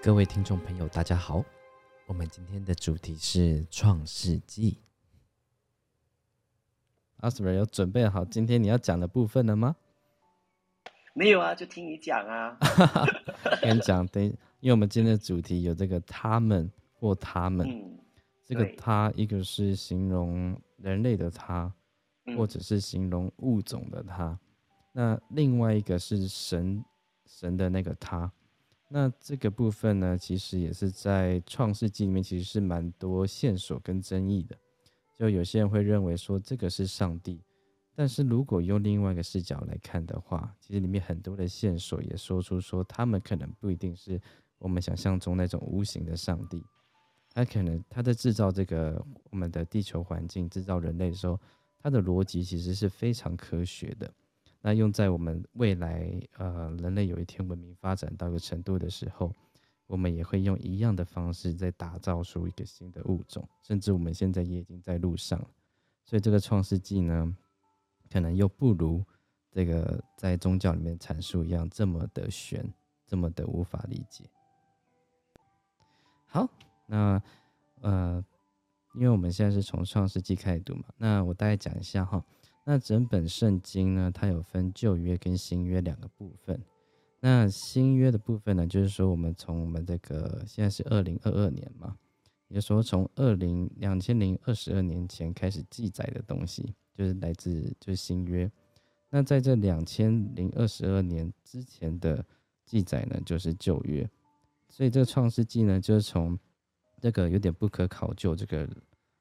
各位听众朋友，大家好。我们今天的主题是《创世纪》。阿斯 r 有准备好今天你要讲的部分了吗？没有啊，就听你讲啊。跟你讲，等，因为我们今天的主题有这个“他们”或“他们”，这个“他”一个是形容人类的“他”，或者是形容物种的“他”，那另外一个是神神的那个“他”。那这个部分呢，其实也是在创世纪里面，其实是蛮多线索跟争议的。就有些人会认为说这个是上帝，但是如果用另外一个视角来看的话，其实里面很多的线索也说出说他们可能不一定是我们想象中那种无形的上帝，他可能他在制造这个我们的地球环境、制造人类的时候，他的逻辑其实是非常科学的。那用在我们未来，呃，人类有一天文明发展到一个程度的时候，我们也会用一样的方式在打造出一个新的物种，甚至我们现在也已经在路上。所以这个创世纪呢，可能又不如这个在宗教里面阐述一样这么的玄，这么的无法理解。好，那呃，因为我们现在是从创世纪开始读嘛，那我大概讲一下哈。那整本圣经呢，它有分旧约跟新约两个部分。那新约的部分呢，就是说我们从我们这个现在是二零二二年嘛，也就说从二零两千零二十二年前开始记载的东西，就是来自就是新约。那在这两千零二十二年之前的记载呢，就是旧约。所以这个创世纪呢，就是从这个有点不可考究这个。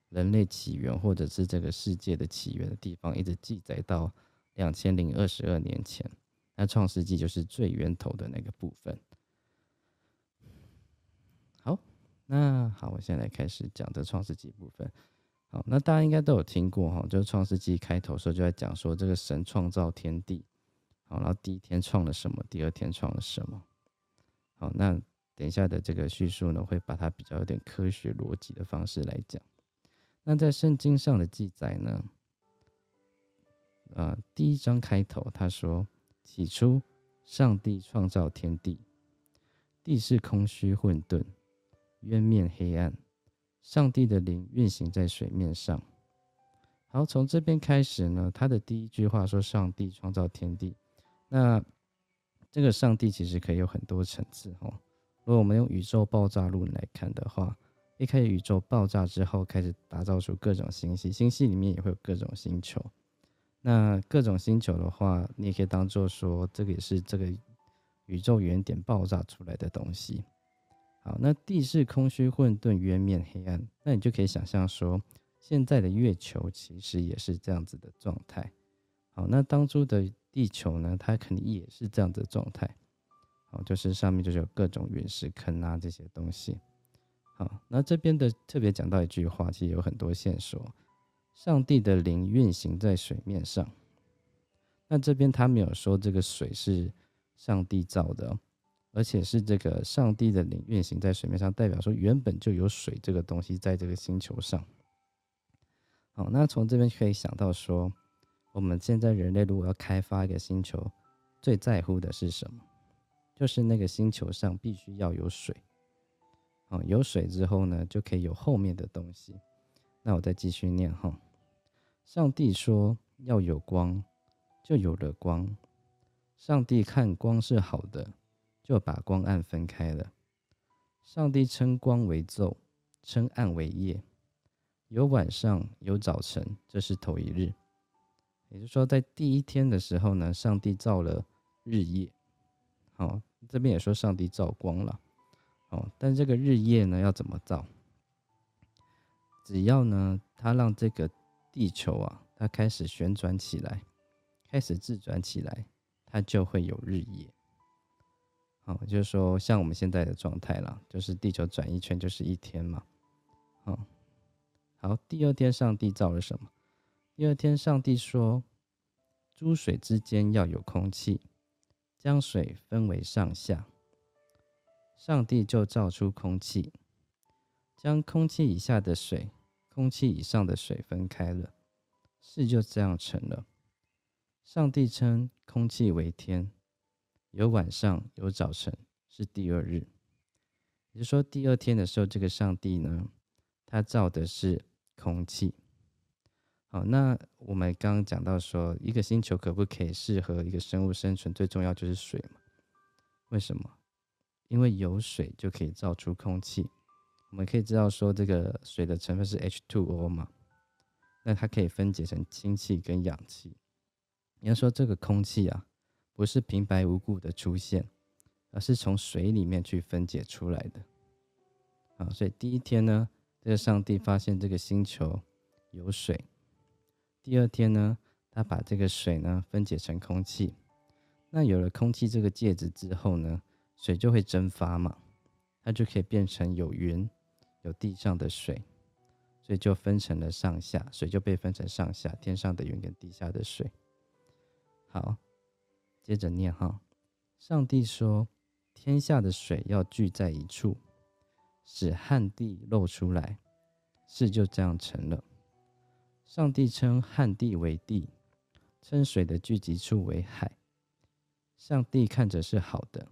人类起源，或者是这个世界的起源的地方，一直记载到两千零二十二年前。那创世纪就是最源头的那个部分。好，那好，我现在开始讲这创世纪部分。好，那大家应该都有听过哈，就是创世纪开头时候就在讲说，这个神创造天地，好，然后第一天创了什么，第二天创了什么。好，那等一下的这个叙述呢，会把它比较有点科学逻辑的方式来讲。那在圣经上的记载呢？呃，第一章开头他说：“起初，上帝创造天地，地是空虚混沌，渊面黑暗，上帝的灵运行在水面上。”好，从这边开始呢，他的第一句话说：“上帝创造天地。”那这个上帝其实可以有很多层次哦。如果我们用宇宙爆炸论来看的话，一开始宇宙爆炸之后，开始打造出各种星系，星系里面也会有各种星球。那各种星球的话，你也可以当做说，这个也是这个宇宙原点爆炸出来的东西。好，那地是空虚混沌，渊面黑暗，那你就可以想象说，现在的月球其实也是这样子的状态。好，那当初的地球呢，它肯定也是这样子的状态。好，就是上面就是有各种陨石坑啊这些东西。好，那这边的特别讲到一句话，其实有很多线索。上帝的灵运行在水面上，那这边他没有说这个水是上帝造的，而且是这个上帝的灵运行在水面上，代表说原本就有水这个东西在这个星球上。好，那从这边可以想到说，我们现在人类如果要开发一个星球，最在乎的是什么？就是那个星球上必须要有水。哦，有水之后呢，就可以有后面的东西。那我再继续念哈。上帝说要有光，就有了光。上帝看光是好的，就把光暗分开了。上帝称光为昼，称暗为夜。有晚上，有早晨，这是头一日。也就是说，在第一天的时候呢，上帝造了日夜。好，这边也说上帝造光了。哦，但这个日夜呢要怎么造？只要呢，它让这个地球啊，它开始旋转起来，开始自转起来，它就会有日夜。好，就是说像我们现在的状态啦，就是地球转一圈就是一天嘛。好，好，第二天上帝造了什么？第二天上帝说，诸水之间要有空气，将水分为上下。上帝就造出空气，将空气以下的水、空气以上的水分开了，事就这样成了。上帝称空气为天，有晚上，有早晨，是第二日。也就是说，第二天的时候，这个上帝呢，他造的是空气。好，那我们刚刚讲到说，一个星球可不可以适合一个生物生存，最重要就是水嘛？为什么？因为有水就可以造出空气。我们可以知道说，这个水的成分是 H2O 嘛，那它可以分解成氢气跟氧气。你要说这个空气啊，不是平白无故的出现，而是从水里面去分解出来的。啊，所以第一天呢，这个上帝发现这个星球有水。第二天呢，他把这个水呢分解成空气。那有了空气这个介质之后呢，水就会蒸发嘛，它就可以变成有云、有地上的水，所以就分成了上下，水就被分成上下，天上的云跟地下的水。好，接着念哈，上帝说：“天下的水要聚在一处，使旱地露出来。”事就这样成了。上帝称旱地为地，称水的聚集处为海。上帝看着是好的。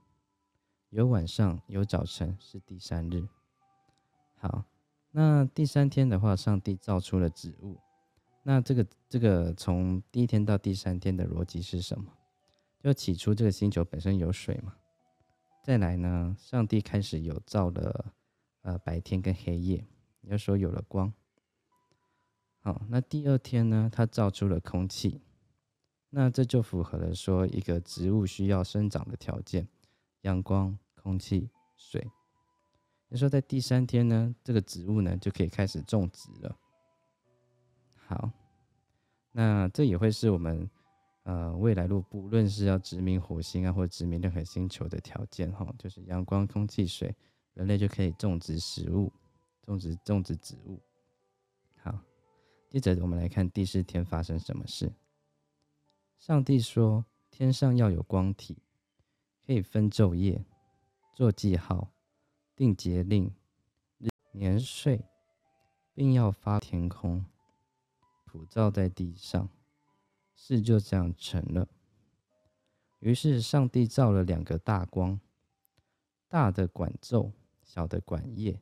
有晚上，有早晨，是第三日。好，那第三天的话，上帝造出了植物。那这个这个从第一天到第三天的逻辑是什么？就起初这个星球本身有水嘛。再来呢，上帝开始有造了呃白天跟黑夜，也就说有了光。好，那第二天呢？它造出了空气，那这就符合了说一个植物需要生长的条件：阳光、空气、水。你说在第三天呢，这个植物呢就可以开始种植了。好，那这也会是我们呃未来路不论是要殖民火星啊，或者殖民任何星球的条件哈，就是阳光、空气、水，人类就可以种植食物，种植种植植物。好。接着，我们来看第四天发生什么事。上帝说：“天上要有光体，可以分昼夜，做记号，定节令、年岁，并要发天空，普照在地上。”事就这样成了。于是，上帝造了两个大光，大的管昼，小的管夜，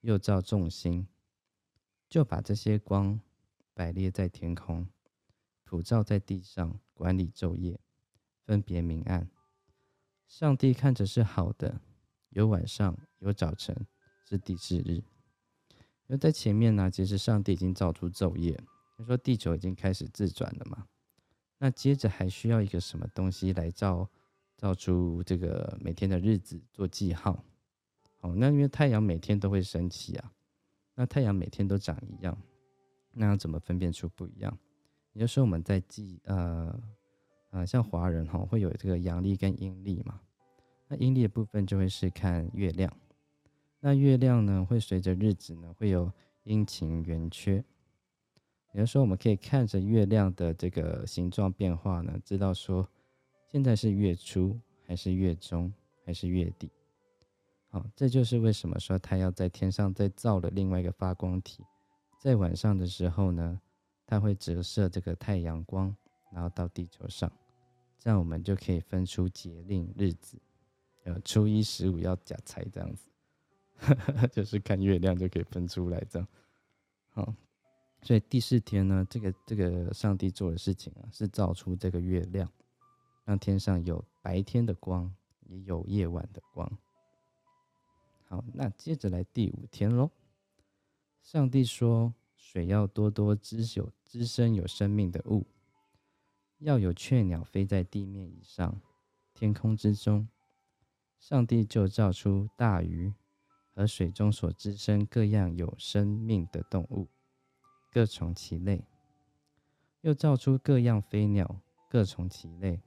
又造众星，就把这些光。摆列在天空，普照在地上，管理昼夜，分别明暗。上帝看着是好的，有晚上，有早晨，是第四日。因为在前面呢，其实上帝已经造出昼夜，他说地球已经开始自转了嘛。那接着还需要一个什么东西来造造出这个每天的日子做记号？好，那因为太阳每天都会升起啊，那太阳每天都长一样。那要怎么分辨出不一样？也就是说，我们在记呃呃，像华人哈会有这个阳历跟阴历嘛。那阴历的部分就会是看月亮，那月亮呢会随着日子呢会有阴晴圆缺。也就是说，我们可以看着月亮的这个形状变化呢，知道说现在是月初还是月中还是月底。好，这就是为什么说它要在天上再造了另外一个发光体。在晚上的时候呢，它会折射这个太阳光，然后到地球上，这样我们就可以分出节令日子，呃，初一十五要假财这样子，就是看月亮就可以分出来这样。好，所以第四天呢，这个这个上帝做的事情啊，是造出这个月亮，让天上有白天的光，也有夜晚的光。好，那接着来第五天喽。上帝说：“水要多多滋有滋生有生命的物，要有雀鸟飞在地面以上、天空之中。”上帝就造出大鱼和水中所滋生各样有生命的动物，各从其类；又造出各样飞鸟，各从其类。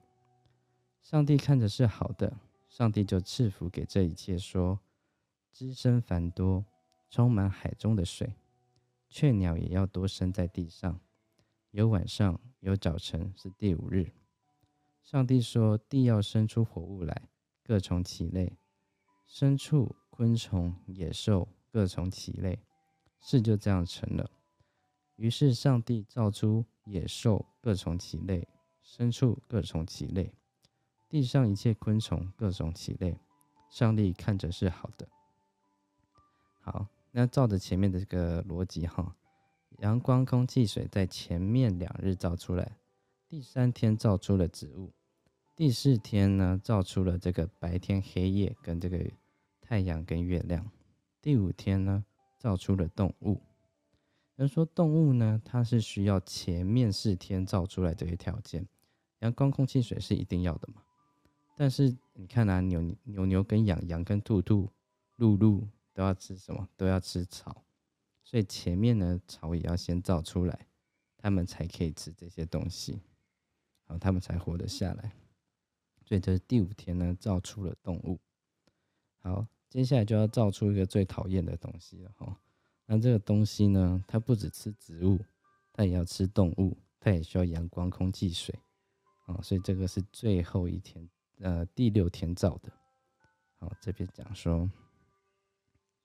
上帝看着是好的，上帝就赐福给这一切，说：“滋生繁多，充满海中的水。雀鸟也要多生在地上，有晚上，有早晨，是第五日。上帝说：“地要生出活物来，各从其类，牲畜、昆虫、野兽，各从其类。”事就这样成了。于是上帝造出野兽，各从其类；牲畜各从其类；地上一切昆虫各从其类。上帝看着是好的。好，那照着前面的这个逻辑哈，阳光、空气、水在前面两日造出来，第三天造出了植物，第四天呢造出了这个白天、黑夜跟这个太阳跟月亮，第五天呢造出了动物。人说动物呢，它是需要前面四天造出来这些条件，阳光、空气、水是一定要的嘛。但是你看啊，牛牛牛跟羊羊跟兔兔、鹿鹿都要吃什么？都要吃草，所以前面呢草也要先造出来，它们才可以吃这些东西，好，它们才活得下来。所以这是第五天呢造出了动物。好，接下来就要造出一个最讨厌的东西了哈。那这个东西呢，它不只吃植物，它也要吃动物，它也需要阳光、空气、水，啊，所以这个是最后一天，呃，第六天造的。好，这边讲说，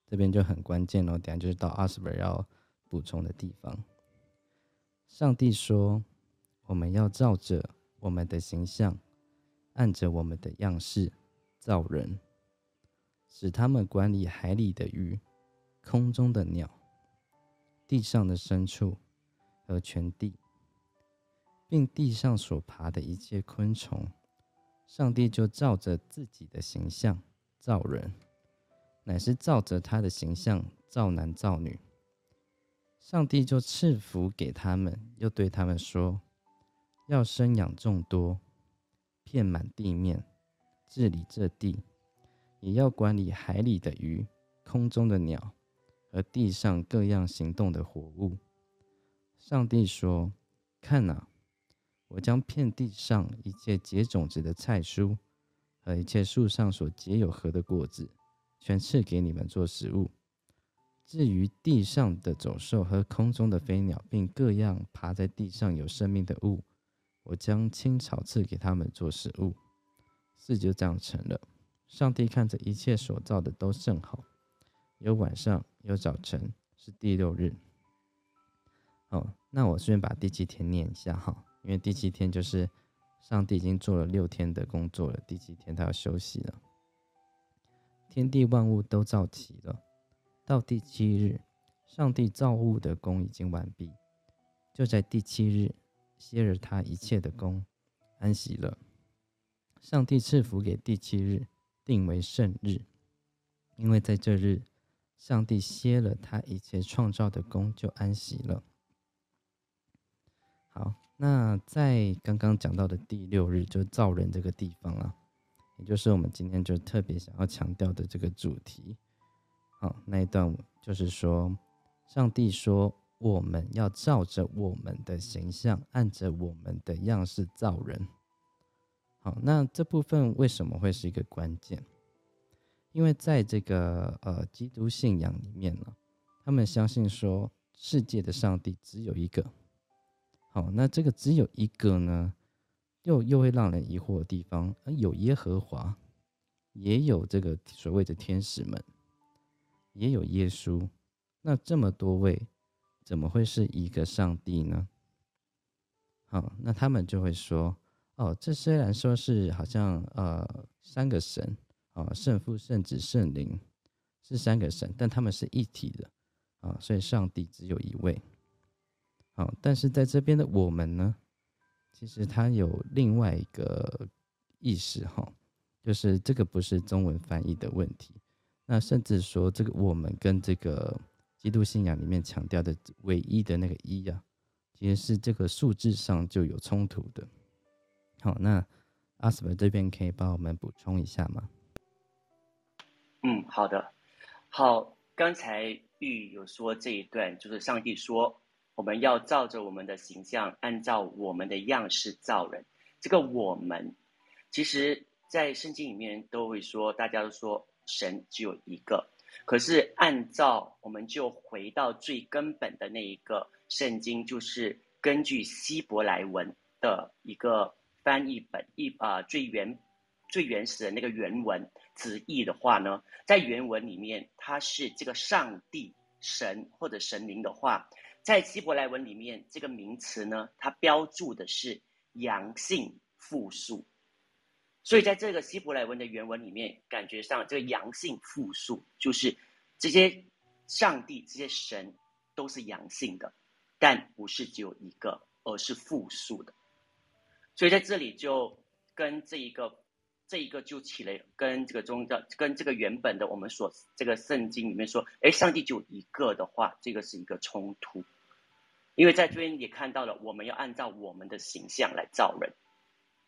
这边就很关键哦，等下就是到阿斯本要补充的地方。上帝说，我们要照着我们的形象，按着我们的样式造人，使他们管理海里的鱼。空中的鸟，地上的牲畜和全地，并地上所爬的一切昆虫，上帝就照着自己的形象造人，乃是照着他的形象造男造女。上帝就赐福给他们，又对他们说：要生养众多，遍满地面，治理这地，也要管理海里的鱼，空中的鸟。和地上各样行动的活物，上帝说：“看哪，我将遍地上一切结种子的菜蔬和一切树上所结有核的果子，全赐给你们做食物。至于地上的走兽和空中的飞鸟，并各样爬在地上有生命的物，我将青草赐给他们做食物。”事就这样成了。上帝看着一切所造的都甚好。有晚上，有早晨，是第六日。哦，那我顺便把第七天念一下哈，因为第七天就是上帝已经做了六天的工作了，第七天他要休息了。天地万物都造齐了，到第七日，上帝造物的功已经完毕，就在第七日歇了他一切的功，安息了。上帝赐福给第七日，定为圣日，因为在这日。上帝歇了他一切创造的功，就安息了。好，那在刚刚讲到的第六日，就造人这个地方啊，也就是我们今天就特别想要强调的这个主题。好，那一段就是说，上帝说我们要照着我们的形象，按着我们的样式造人。好，那这部分为什么会是一个关键？因为在这个呃基督信仰里面呢，他们相信说世界的上帝只有一个。好，那这个只有一个呢，又又会让人疑惑的地方，有耶和华，也有这个所谓的天使们，也有耶稣，那这么多位，怎么会是一个上帝呢？好，那他们就会说，哦，这虽然说是好像呃三个神。啊，圣父、圣子、圣灵是三个神，但他们是一体的啊，所以上帝只有一位。好，但是在这边的我们呢，其实它有另外一个意思哈，就是这个不是中文翻译的问题。那甚至说，这个我们跟这个基督信仰里面强调的唯一的那个一啊，其实是这个数字上就有冲突的。好，那阿斯伯这边可以帮我们补充一下吗？嗯，好的，好。刚才玉有说这一段，就是上帝说我们要照着我们的形象，按照我们的样式造人。这个我们，其实在圣经里面都会说，大家都说神只有一个，可是按照我们就回到最根本的那一个圣经，就是根据希伯来文的一个翻译本一啊最原最原始的那个原文直译的话呢，在原文里面它是这个上帝神或者神灵的话，在希伯来文里面这个名词呢，它标注的是阳性复数。所以，在这个希伯来文的原文里面，感觉上这个阳性复数就是这些上帝、这些神都是阳性的，但不是只有一个，而是复数的。所以在这里就跟这一个、这一个就起了跟这个宗教、跟这个原本的我们所这个圣经里面说，哎，上帝就一个的话，这个是一个冲突。因为在这边也看到了，我们要按照我们的形象来造人。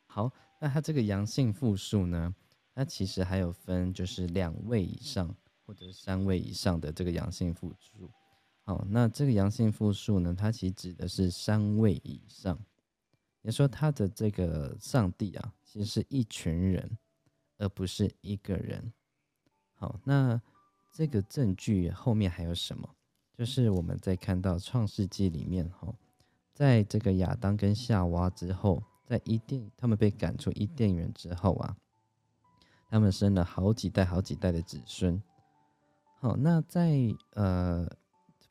好。那它这个阳性复数呢？它其实还有分，就是两位以上或者三位以上的这个阳性复数。好，那这个阳性复数呢，它其实指的是三位以上，也说它的这个上帝啊，其实是一群人，而不是一个人。好，那这个证据后面还有什么？就是我们在看到创世纪里面，哈，在这个亚当跟夏娃之后。在伊甸，他们被赶出伊甸园之后啊，他们生了好几代、好几代的子孙。好，那在呃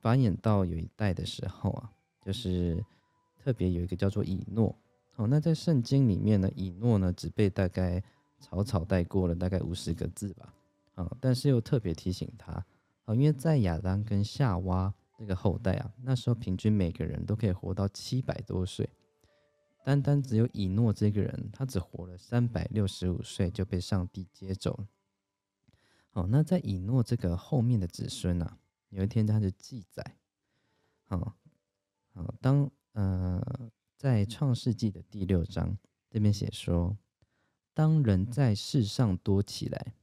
繁衍到有一代的时候啊，就是特别有一个叫做以诺。好，那在圣经里面呢，以诺呢只被大概草草带过了大概五十个字吧。啊，但是又特别提醒他啊，因为在亚当跟夏娃这个后代啊，那时候平均每个人都可以活到七百多岁。单单只有以诺这个人，他只活了三百六十五岁就被上帝接走了。好，那在以诺这个后面的子孙啊，有一天他就记载，好，好，当呃在创世纪的第六章这边写说，当人在世上多起来，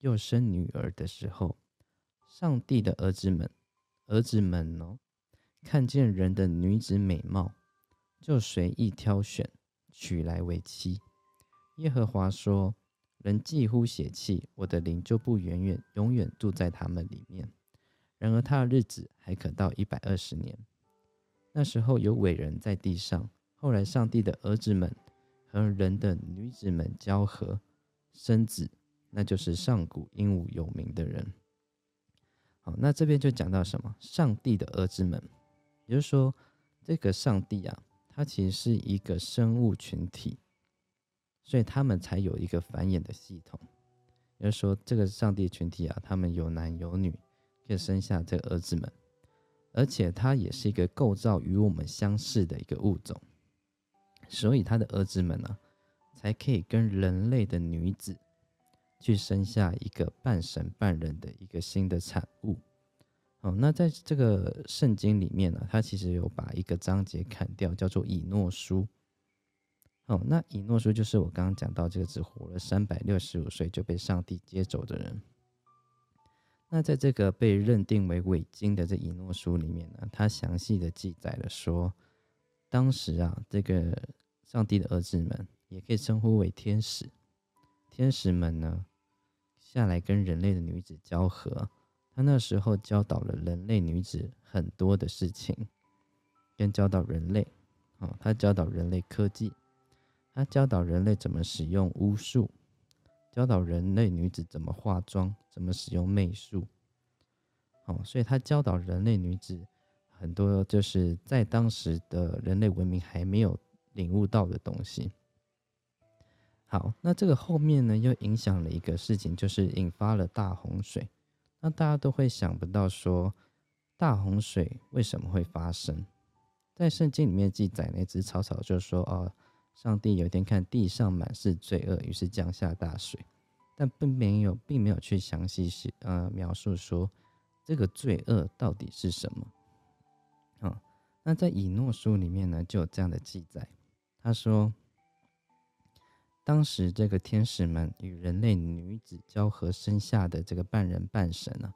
又生女儿的时候，上帝的儿子们，儿子们哦，看见人的女子美貌。就随意挑选，娶来为妻。耶和华说：“人既乎血气，我的灵就不远远永远住在他们里面。然而他的日子还可到一百二十年。那时候有伟人在地上。后来上帝的儿子们和人的女子们交合，生子，那就是上古英武有名的人。那这边就讲到什么？上帝的儿子们，也就是说，这个上帝啊。”它其实是一个生物群体，所以他们才有一个繁衍的系统。也就是说，这个上帝群体啊，他们有男有女，可以生下这个儿子们，而且它也是一个构造与我们相似的一个物种，所以他的儿子们呢，才可以跟人类的女子去生下一个半神半人的一个新的产物。哦，那在这个圣经里面呢，它其实有把一个章节砍掉，叫做以诺书。哦，那以诺书就是我刚刚讲到这个只活了三百六十五岁就被上帝接走的人。那在这个被认定为伪经的这以诺书里面呢，它详细的记载了说，当时啊，这个上帝的儿子们也可以称呼为天使，天使们呢下来跟人类的女子交合。他那时候教导了人类女子很多的事情，跟教导人类，啊，他教导人类科技，他教导人类怎么使用巫术，教导人类女子怎么化妆，怎么使用媚术，哦，所以他教导人类女子很多就是在当时的人类文明还没有领悟到的东西。好，那这个后面呢，又影响了一个事情，就是引发了大洪水。那大家都会想不到说，大洪水为什么会发生？在圣经里面记载，那只草草就说：“哦，上帝有一天看地上满是罪恶，于是降下大水。”但并没有，并没有去详细写呃描述说这个罪恶到底是什么。啊，那在以诺书里面呢，就有这样的记载，他说。当时这个天使们与人类女子交合生下的这个半人半神呢，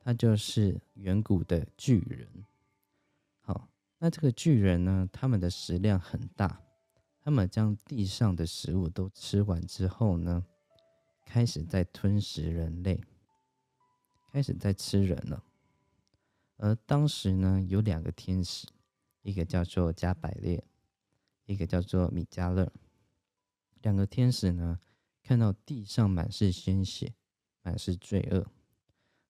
他就是远古的巨人。好，那这个巨人呢，他们的食量很大，他们将地上的食物都吃完之后呢，开始在吞食人类，开始在吃人了。而当时呢，有两个天使，一个叫做加百列，一个叫做米迦勒。两个天使呢，看到地上满是鲜血，满是罪恶，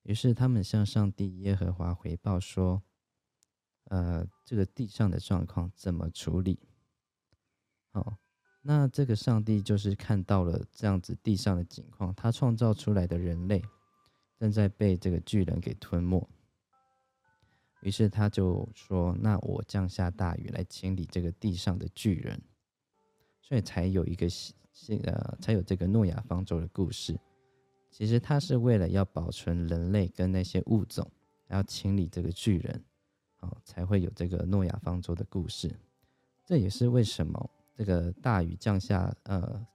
于是他们向上帝耶和华回报说：“呃，这个地上的状况怎么处理？”好，那这个上帝就是看到了这样子地上的景况，他创造出来的人类正在被这个巨人给吞没。于是他就说：“那我降下大雨来清理这个地上的巨人，所以才有一个是呃，才有这个诺亚方舟的故事。其实他是为了要保存人类跟那些物种，要清理这个巨人，哦，才会有这个诺亚方舟的故事。这也是为什么这个大雨降下，呃，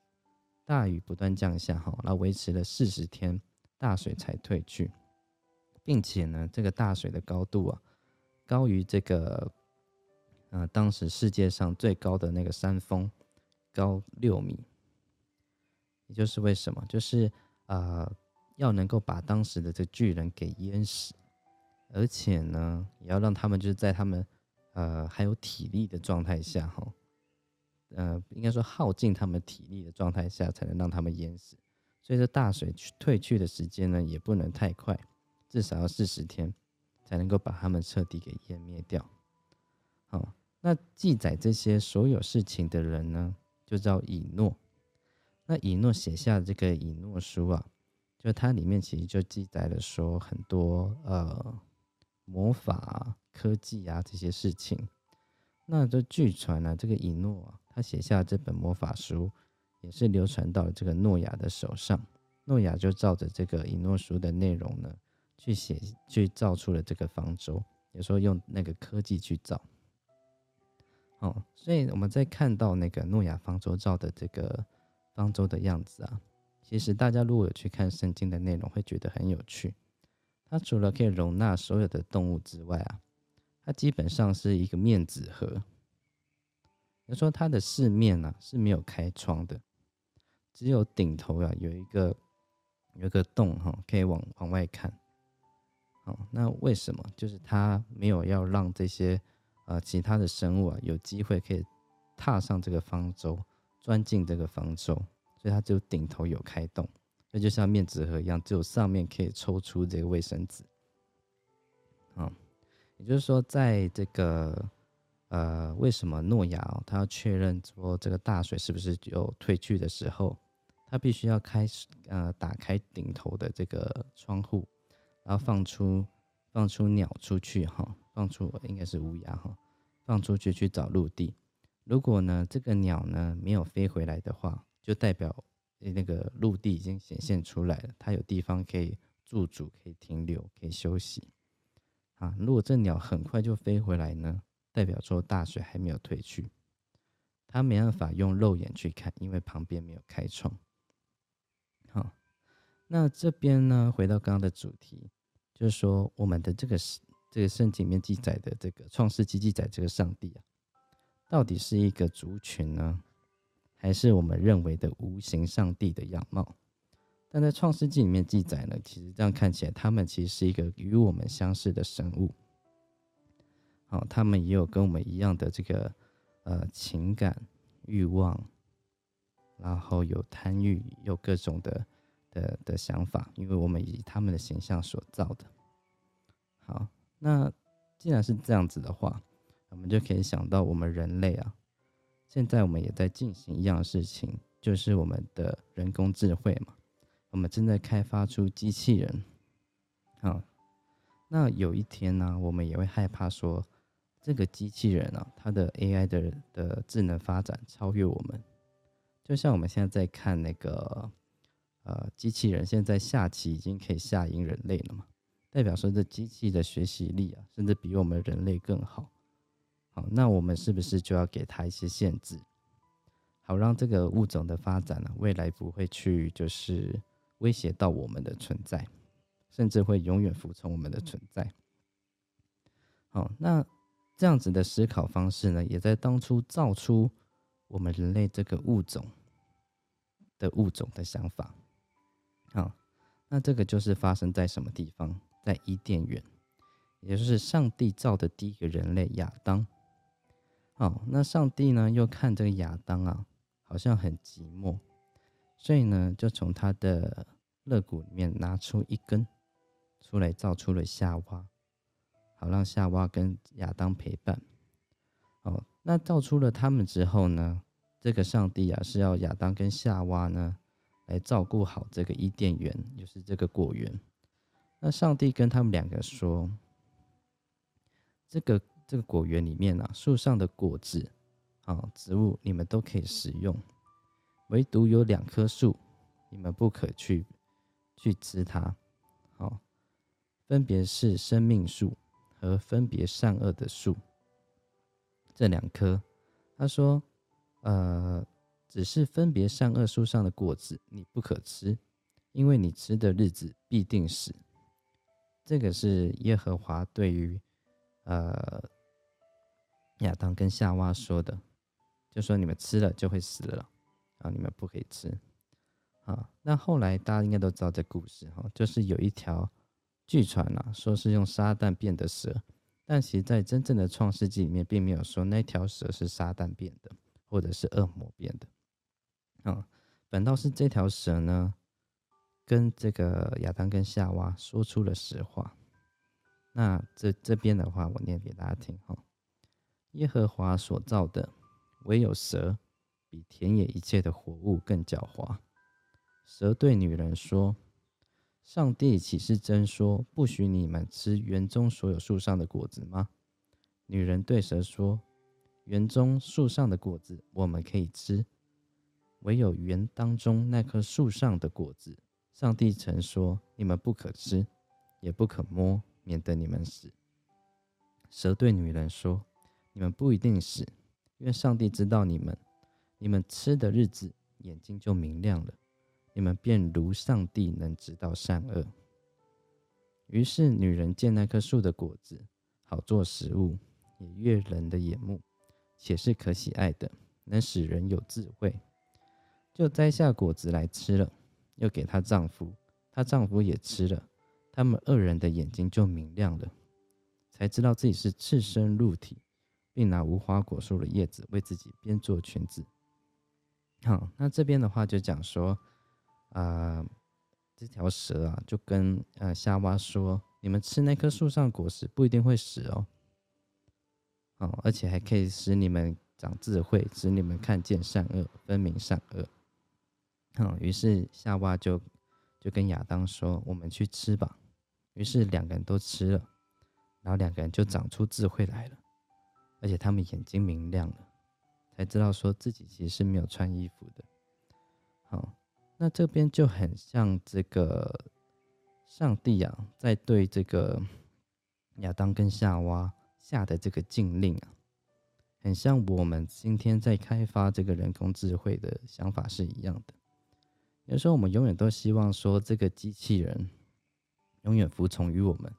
大雨不断降下，哈，然后维持了四十天，大水才退去，并且呢，这个大水的高度啊。”高于这个，呃，当时世界上最高的那个山峰，高六米。也就是为什么，就是呃，要能够把当时的这巨人给淹死，而且呢，也要让他们就是在他们呃还有体力的状态下，哈，呃，应该说耗尽他们体力的状态下，才能让他们淹死。所以这大水去退去的时间呢，也不能太快，至少要四十天。才能够把他们彻底给湮灭掉。好，那记载这些所有事情的人呢，就叫以诺。那以诺写下这个以诺书啊，就它里面其实就记载了说很多呃魔法、科技啊这些事情。那这据传呢，这个以诺啊，他写下这本魔法书，也是流传到了这个诺亚的手上。诺亚就照着这个以诺书的内容呢。去写，去造出了这个方舟，有时候用那个科技去造。哦，所以我们在看到那个诺亚方舟造的这个方舟的样子啊，其实大家如果有去看圣经的内容，会觉得很有趣。它除了可以容纳所有的动物之外啊，它基本上是一个面纸盒。就说它的四面呢是没有开窗的，只有顶头啊有一个有一个洞哈，可以往往外看。哦，那为什么？就是他没有要让这些呃其他的生物啊有机会可以踏上这个方舟，钻进这个方舟，所以它只有顶头有开洞，那就像面纸盒一样，只有上面可以抽出这个卫生纸。啊，也就是说，在这个呃，为什么诺亚他要确认说这个大水是不是有退去的时候，他必须要开始呃打开顶头的这个窗户。然后放出放出鸟出去哈，放出应该是乌鸦哈，放出去去找陆地。如果呢这个鸟呢没有飞回来的话，就代表那个陆地已经显现出来了，它有地方可以驻足、可以停留、可以休息。啊，如果这鸟很快就飞回来呢，代表说大水还没有退去，它没办法用肉眼去看，因为旁边没有开窗。好，那这边呢，回到刚刚的主题。就是说，我们的这个这个圣经里面记载的这个创世纪记载这个上帝啊，到底是一个族群呢，还是我们认为的无形上帝的样貌？但在创世纪里面记载呢，其实这样看起来，他们其实是一个与我们相似的生物。好，他们也有跟我们一样的这个呃情感欲望，然后有贪欲，有各种的。的的想法，因为我们以他们的形象所造的。好，那既然是这样子的话，我们就可以想到我们人类啊，现在我们也在进行一样事情，就是我们的人工智慧嘛，我们正在开发出机器人。好，那有一天呢，我们也会害怕说，这个机器人啊，它的 AI 的的智能发展超越我们，就像我们现在在看那个。呃，机器人现在下棋已经可以下赢人类了嘛？代表说这机器的学习力啊，甚至比我们人类更好。好，那我们是不是就要给它一些限制，好让这个物种的发展呢，未来不会去就是威胁到我们的存在，甚至会永远服从我们的存在。好，那这样子的思考方式呢，也在当初造出我们人类这个物种的物种的想法。好，那这个就是发生在什么地方？在伊甸园，也就是上帝造的第一个人类亚当。哦，那上帝呢又看这个亚当啊，好像很寂寞，所以呢就从他的肋骨里面拿出一根出来，造出了夏娃，好让夏娃跟亚当陪伴。哦，那造出了他们之后呢，这个上帝啊是要亚当跟夏娃呢来照顾好这个伊甸园，就是这个果园。那上帝跟他们两个说：“这个这个果园里面啊，树上的果子啊，植物你们都可以食用，唯独有两棵树，你们不可去去吃它。好，分别是生命树和分别善恶的树。这两棵，他说，呃，只是分别善恶树上的果子你不可吃，因为你吃的日子必定死。”这个是耶和华对于呃亚当跟夏娃说的，就说你们吃了就会死了，啊，你们不可以吃，啊。那后来大家应该都知道这故事哈，就是有一条据传啊，说是用撒旦变的蛇，但其实在真正的创世纪里面，并没有说那条蛇是撒旦变的，或者是恶魔变的，啊，反倒是这条蛇呢。跟这个亚当跟夏娃说出了实话，那这这边的话，我念给大家听哈。耶和华所造的，唯有蛇比田野一切的活物更狡猾。蛇对女人说：“上帝岂是真说不许你们吃园中所有树上的果子吗？”女人对蛇说：“园中树上的果子我们可以吃，唯有园当中那棵树上的果子。”上帝曾说：“你们不可吃，也不可摸，免得你们死。”蛇对女人说：“你们不一定死，因为上帝知道你们，你们吃的日子，眼睛就明亮了，你们便如上帝能知道善恶。”于是女人见那棵树的果子好做食物，也悦人的眼目，且是可喜爱的，能使人有智慧，就摘下果子来吃了。又给她丈夫，她丈夫也吃了，他们二人的眼睛就明亮了，才知道自己是赤身露体，并拿无花果树的叶子为自己编做裙子。好，那这边的话就讲说，啊，这条蛇啊，就跟呃夏娃说，你们吃那棵树上果实不一定会死哦，哦，而且还可以使你们长智慧，使你们看见善恶，分明善恶。嗯，于是夏娃就就跟亚当说：“我们去吃吧。”于是两个人都吃了，然后两个人就长出智慧来了，而且他们眼睛明亮了，才知道说自己其实是没有穿衣服的。好，那这边就很像这个上帝啊，在对这个亚当跟夏娃下的这个禁令啊，很像我们今天在开发这个人工智慧的想法是一样的。有时候我们永远都希望说这个机器人永远服从于我们，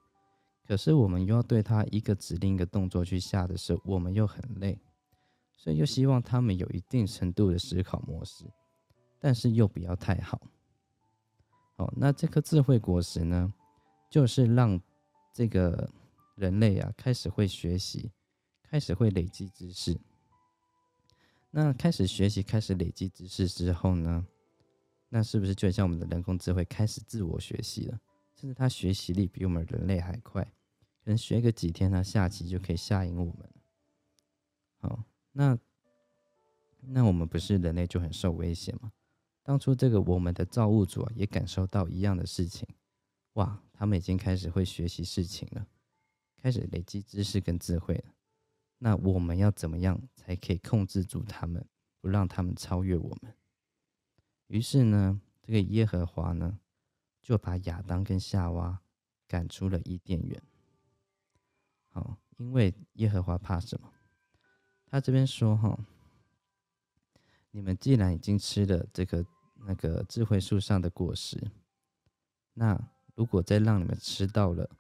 可是我们又要对它一个指令一个动作去下的时候，我们又很累，所以又希望他们有一定程度的思考模式，但是又不要太好。哦，那这颗智慧果实呢，就是让这个人类啊开始会学习，开始会累积知识。那开始学习，开始累积知识之后呢？那是不是就像我们的人工智慧开始自我学习了？甚至它学习力比我们人类还快，可能学个几天，它下棋就可以下赢我们好，那那我们不是人类就很受威胁吗？当初这个我们的造物主啊，也感受到一样的事情，哇，他们已经开始会学习事情了，开始累积知识跟智慧了。那我们要怎么样才可以控制住他们，不让他们超越我们？于是呢，这个耶和华呢，就把亚当跟夏娃赶出了伊甸园。好，因为耶和华怕什么？他这边说：“哈，你们既然已经吃了这个那个智慧树上的果实，那如果再让你们吃到了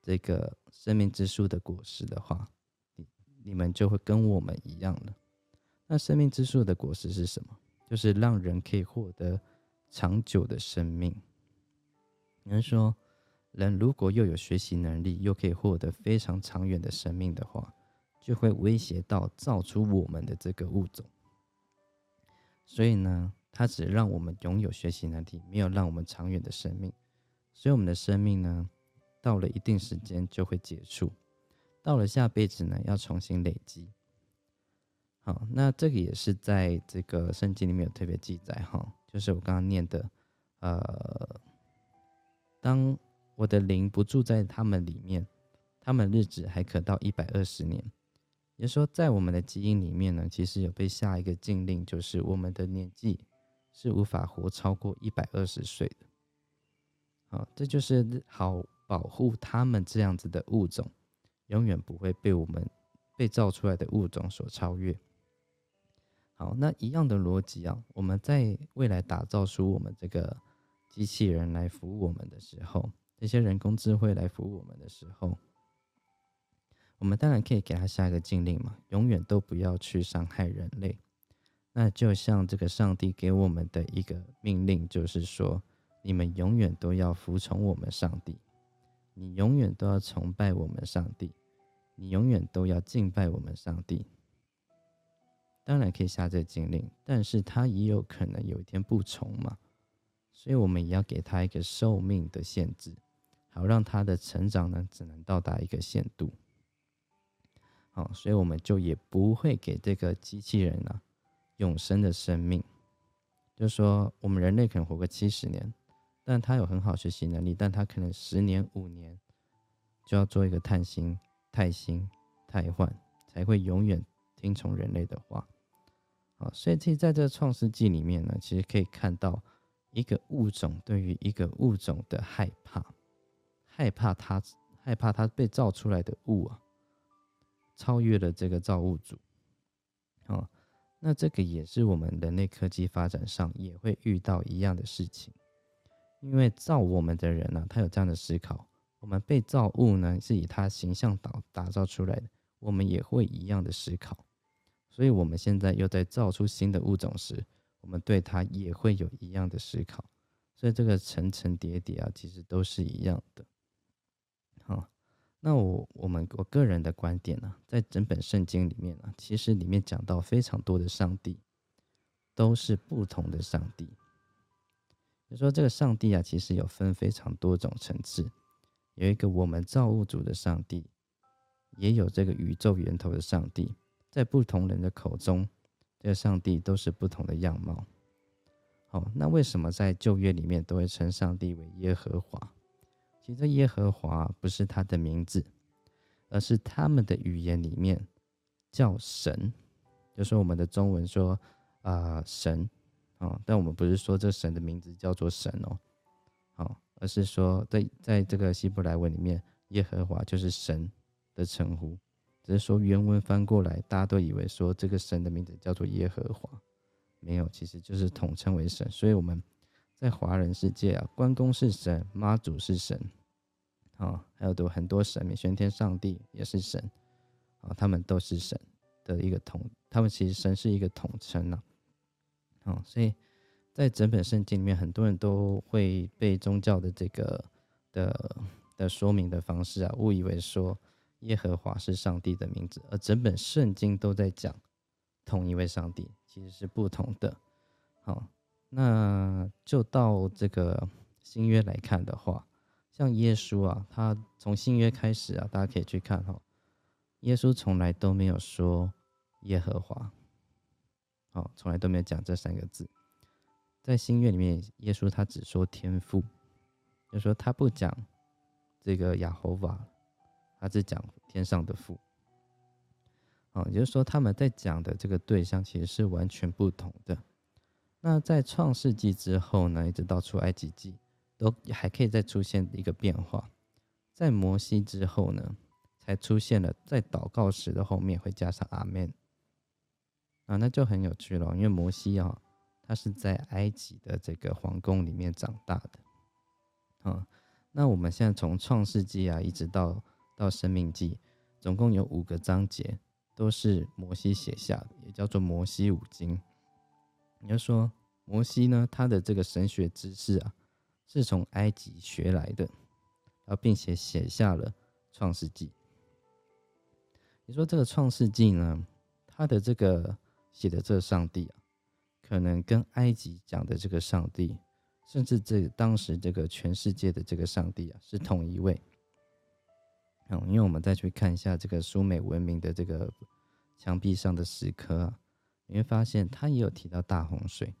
这个生命之树的果实的话，你你们就会跟我们一样了。那生命之树的果实是什么？”就是让人可以获得长久的生命。有人说，人如果又有学习能力，又可以获得非常长远的生命的话，就会威胁到造出我们的这个物种。所以呢，它只让我们拥有学习能力，没有让我们长远的生命。所以我们的生命呢，到了一定时间就会结束，到了下辈子呢，要重新累积。好，那这个也是在这个圣经里面有特别记载哈，就是我刚刚念的，呃，当我的灵不住在他们里面，他们日子还可到一百二十年。也说，在我们的基因里面呢，其实有被下一个禁令，就是我们的年纪是无法活超过一百二十岁的。好，这就是好保护他们这样子的物种，永远不会被我们被造出来的物种所超越。好，那一样的逻辑啊，我们在未来打造出我们这个机器人来服务我们的时候，这些人工智慧来服务我们的时候。我们当然可以给他下一个禁令嘛，永远都不要去伤害人类。那就像这个上帝给我们的一个命令，就是说，你们永远都要服从我们上帝，你永远都要崇拜我们上帝，你永远都要敬拜我们上帝。当然可以下这个禁令，但是他也有可能有一天不从嘛，所以我们也要给他一个寿命的限制，好让他的成长呢，只能到达一个限度。好，所以我们就也不会给这个机器人啊永生的生命。就是说，我们人类可能活个七十年，但他有很好学习能力，但他可能十年、五年就要做一个碳星、太星、太换，才会永远听从人类的话。啊，所以其实在这个创世纪里面呢，其实可以看到一个物种对于一个物种的害怕，害怕它，害怕它被造出来的物啊。超越了这个造物主，哦，那这个也是我们人类科技发展上也会遇到一样的事情，因为造我们的人呢，他有这样的思考，我们被造物呢是以他形象打打造出来的，我们也会一样的思考，所以我们现在又在造出新的物种时，我们对它也会有一样的思考，所以这个层层叠叠啊，其实都是一样的，好。那我我们我个人的观点呢，在整本圣经里面呢，其实里面讲到非常多的上帝，都是不同的上帝。就说这个上帝啊，其实有分非常多种层次，有一个我们造物主的上帝，也有这个宇宙源头的上帝，在不同人的口中，这个上帝都是不同的样貌。好，那为什么在旧约里面都会称上帝为耶和华？其实耶和华不是他的名字，而是他们的语言里面叫神，就说我们的中文说啊神啊，但我们不是说这神的名字叫做神哦，好，而是说在在这个希伯来文里面，耶和华就是神的称呼，只是说原文翻过来，大家都以为说这个神的名字叫做耶和华，没有，其实就是统称为神，所以我们在华人世界啊，关公是神，妈祖是神。啊，还有多很多神明，玄天上帝也是神，啊，他们都是神的一个统，他们其实神是一个统称呐，啊，所以在整本圣经里面，很多人都会被宗教的这个的的说明的方式啊，误以为说耶和华是上帝的名字，而整本圣经都在讲同一位上帝，其实是不同的。好，那就到这个新约来看的话。像耶稣啊，他从新约开始啊，大家可以去看哈。耶稣从来都没有说耶和华，好，从来都没有讲这三个字。在新约里面，耶稣他只说天父，就说他不讲这个亚侯瓦，他只讲天上的父。哦，也就是说他们在讲的这个对象其实是完全不同的。那在创世纪之后呢，一直到出埃及记。都还可以再出现一个变化，在摩西之后呢，才出现了在祷告时的后面会加上阿门啊，那就很有趣了。因为摩西啊，他是在埃及的这个皇宫里面长大的啊。那我们现在从创世纪啊，一直到到生命记，总共有五个章节都是摩西写下的，也叫做摩西五经。你要说摩西呢，他的这个神学知识啊。是从埃及学来的，然后并且写下了创世纪。你说这个创世纪呢，他的这个写的这个上帝啊，可能跟埃及讲的这个上帝，甚至这当时这个全世界的这个上帝啊，是同一位。嗯，因为我们再去看一下这个苏美文明的这个墙壁上的石刻啊，你会发现它也有提到大洪水。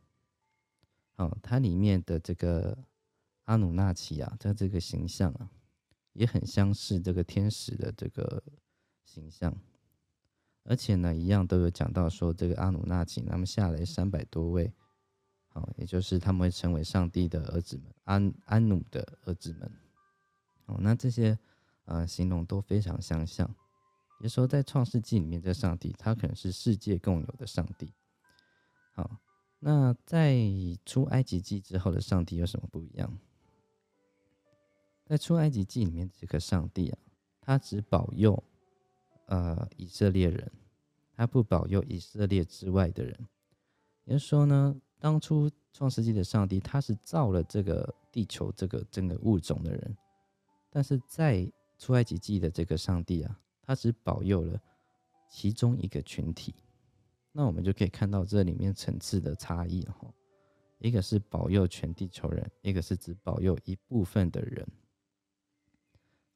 哦，它里面的这个阿努纳奇啊，它这个形象啊，也很相似这个天使的这个形象，而且呢，一样都有讲到说这个阿努纳奇，他们下来三百多位，好，也就是他们会成为上帝的儿子们，安安努的儿子们。哦，那这些。啊，形容都非常相像。也说在创世纪里面，这上帝他可能是世界共有的上帝。好，那在出埃及记之后的上帝有什么不一样？在出埃及记里面，这个上帝啊，他只保佑呃以色列人，他不保佑以色列之外的人。也就是说呢，当初创世纪的上帝，他是造了这个地球这个整个物种的人，但是在出埃及记的这个上帝啊，他只保佑了其中一个群体，那我们就可以看到这里面层次的差异哈。一个是保佑全地球人，一个是只保佑一部分的人。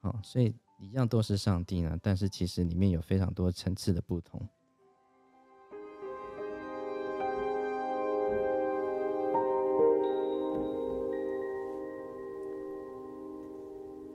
好，所以一样都是上帝呢，但是其实里面有非常多层次的不同。